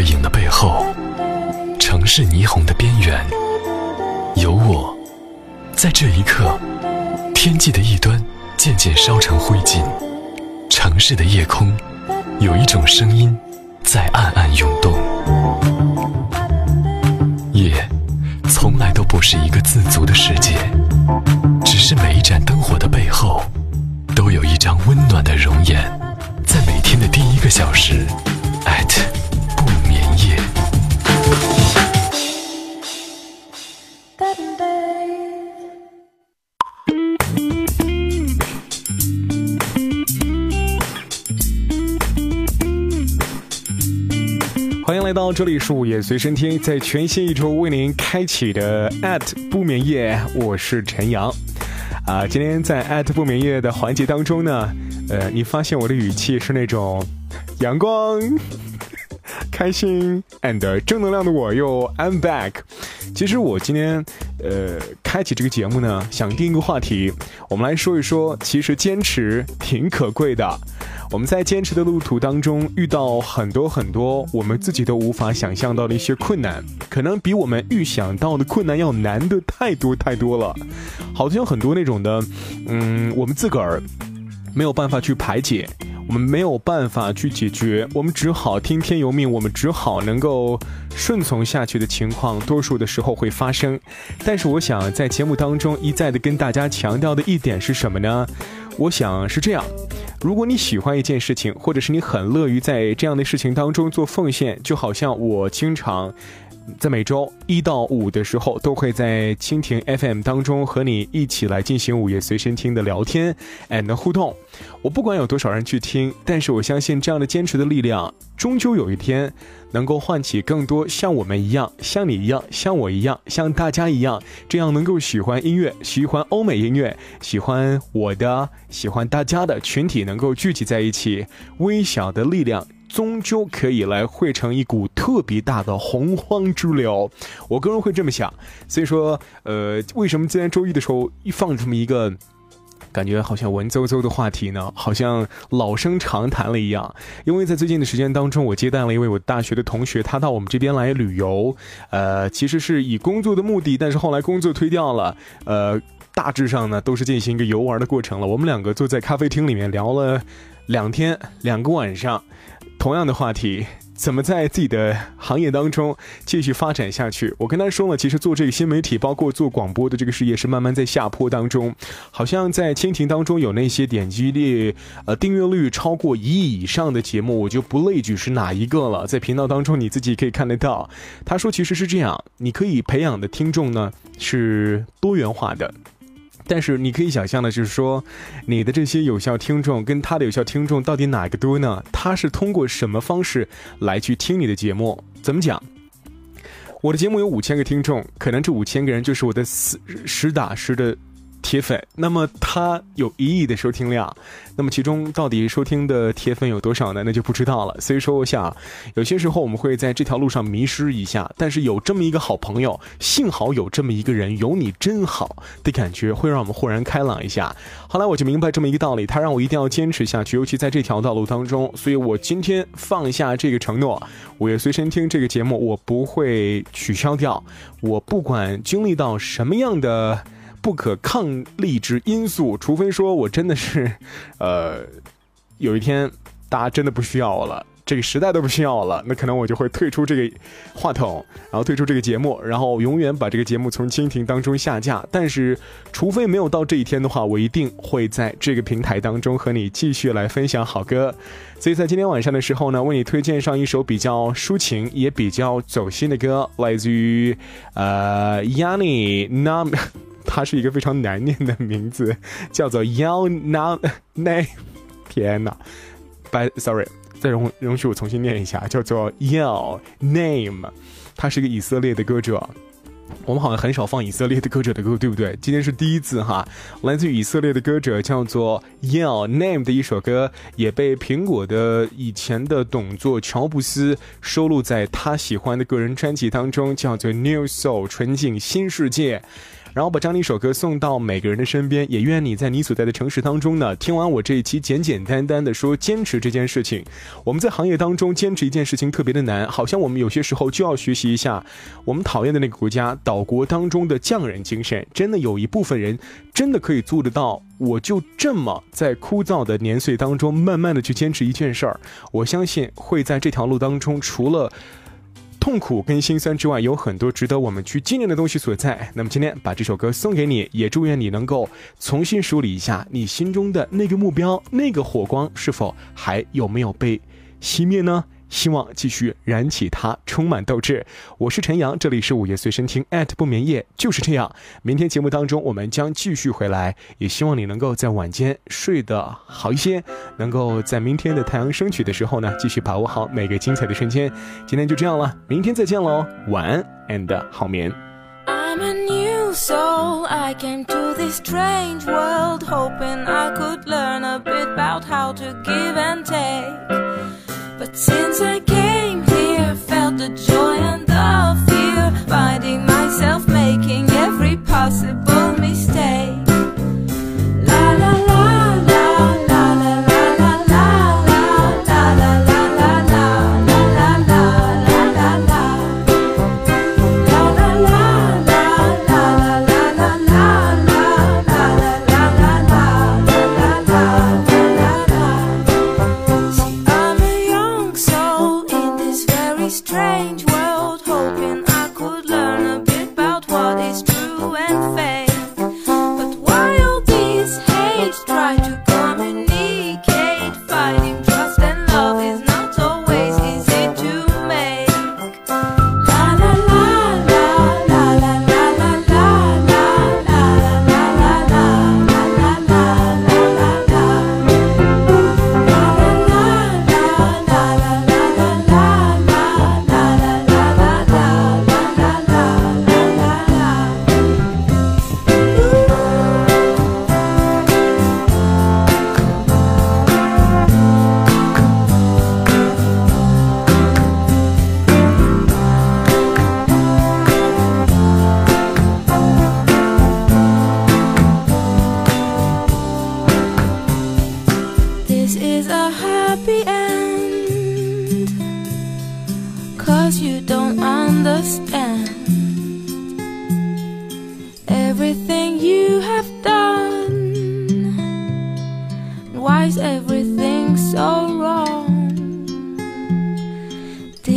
月影的背后，城市霓虹的边缘，有我，在这一刻，天际的一端渐渐烧成灰烬，城市的夜空，有一种声音在暗暗涌动。夜，从来都不是一个自足的世界，只是每一盏灯火的背后，都有一张温暖的容颜，在每天的第一个小时。欢迎来到这里是午夜随身听，在全新一周为您开启的 at 不眠夜，我是陈阳。啊，今天在 at 不眠夜的环节当中呢，呃，你发现我的语气是那种。阳光、开心 and 正能量的我又 I'm back。其实我今天呃开启这个节目呢，想定一个话题，我们来说一说，其实坚持挺可贵的。我们在坚持的路途当中遇到很多很多我们自己都无法想象到的一些困难，可能比我们预想到的困难要难的太多太多了。好像很多那种的，嗯，我们自个儿没有办法去排解。我们没有办法去解决，我们只好听天由命，我们只好能够顺从下去的情况，多数的时候会发生。但是，我想在节目当中一再的跟大家强调的一点是什么呢？我想是这样：如果你喜欢一件事情，或者是你很乐于在这样的事情当中做奉献，就好像我经常。在每周一到五的时候，都会在蜻蜓 FM 当中和你一起来进行午夜随身听的聊天 and 互动。我不管有多少人去听，但是我相信这样的坚持的力量，终究有一天能够唤起更多像我们一样、像你一样、像我一样、像大家一样，这样能够喜欢音乐、喜欢欧美音乐、喜欢我的、喜欢大家的群体能够聚集在一起，微小的力量。终究可以来汇成一股特别大的洪荒之流，我个人会这么想。所以说，呃，为什么今天周一的时候一放这么一个感觉好像文绉绉的话题呢？好像老生常谈了一样。因为在最近的时间当中，我接待了一位我大学的同学，他到我们这边来旅游，呃，其实是以工作的目的，但是后来工作推掉了，呃，大致上呢都是进行一个游玩的过程了。我们两个坐在咖啡厅里面聊了两天两个晚上。同样的话题，怎么在自己的行业当中继续发展下去？我跟他说了，其实做这个新媒体，包括做广播的这个事业，是慢慢在下坡当中。好像在蜻蜓当中有那些点击率、呃订阅率超过一亿以上的节目，我就不列举是哪一个了。在频道当中，你自己可以看得到。他说，其实是这样，你可以培养的听众呢是多元化的。但是你可以想象的，就是说，你的这些有效听众跟他的有效听众到底哪个多呢？他是通过什么方式来去听你的节目？怎么讲？我的节目有五千个听众，可能这五千个人就是我的实实打实的。铁粉，那么他有一亿的收听量，那么其中到底收听的铁粉有多少呢？那就不知道了。所以说，我想有些时候我们会在这条路上迷失一下，但是有这么一个好朋友，幸好有这么一个人，有你真好的感觉，会让我们豁然开朗一下。后来我就明白这么一个道理，他让我一定要坚持下去，尤其在这条道路当中。所以我今天放下这个承诺，我也随身听这个节目，我不会取消掉。我不管经历到什么样的。不可抗力之因素，除非说我真的是，呃，有一天大家真的不需要我了。这个时代都不需要了，那可能我就会退出这个话筒，然后退出这个节目，然后永远把这个节目从蜻蜓当中下架。但是，除非没有到这一天的话，我一定会在这个平台当中和你继续来分享好歌。所以在今天晚上的时候呢，为你推荐上一首比较抒情也比较走心的歌，来自于呃 Yanni Nam，它是一个非常难念的名字，叫做 Young Nam Name。天哪，By Sorry。再容容许我重新念一下，叫做 Yell Name，他是一个以色列的歌者。我们好像很少放以色列的歌者的歌，对不对？今天是第一次哈。来自于以色列的歌者叫做 Yell Name 的一首歌，也被苹果的以前的董座乔布斯收录在他喜欢的个人专辑当中，叫做 New Soul 纯净新世界。然后把张力一首歌送到每个人的身边，也愿你在你所在的城市当中呢，听完我这一期简简单单的说坚持这件事情。我们在行业当中坚持一件事情特别的难，好像我们有些时候就要学习一下我们讨厌的那个国家岛国当中的匠人精神。真的有一部分人真的可以做得到，我就这么在枯燥的年岁当中慢慢的去坚持一件事儿，我相信会在这条路当中除了。痛苦跟心酸之外，有很多值得我们去纪念的东西所在。那么今天把这首歌送给你，也祝愿你能够重新梳理一下你心中的那个目标，那个火光是否还有没有被熄灭呢？希望继续燃起它充满斗志。我是陈阳这里是午夜随身听艾特不眠夜就是这样。明天节目当中我们将继续回来也希望你能够在晚间睡得好一些能够在明天的太阳升起的时候呢继续把握好每个精彩的瞬间。今天就这样了明天再见喽晚安 and 好眠。I'm a new soul i came to this strange world hoping i could learn a bit about how to give and take. Since I came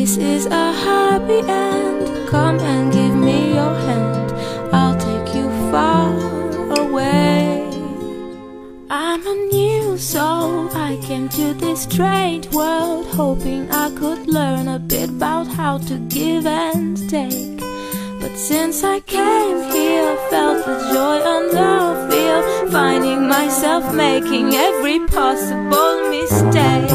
This is a happy end. Come and give me your hand. I'll take you far away. I'm a new soul. I came to this strange world hoping I could learn a bit about how to give and take. But since I came here, felt the joy and the fear, finding myself making every possible mistake.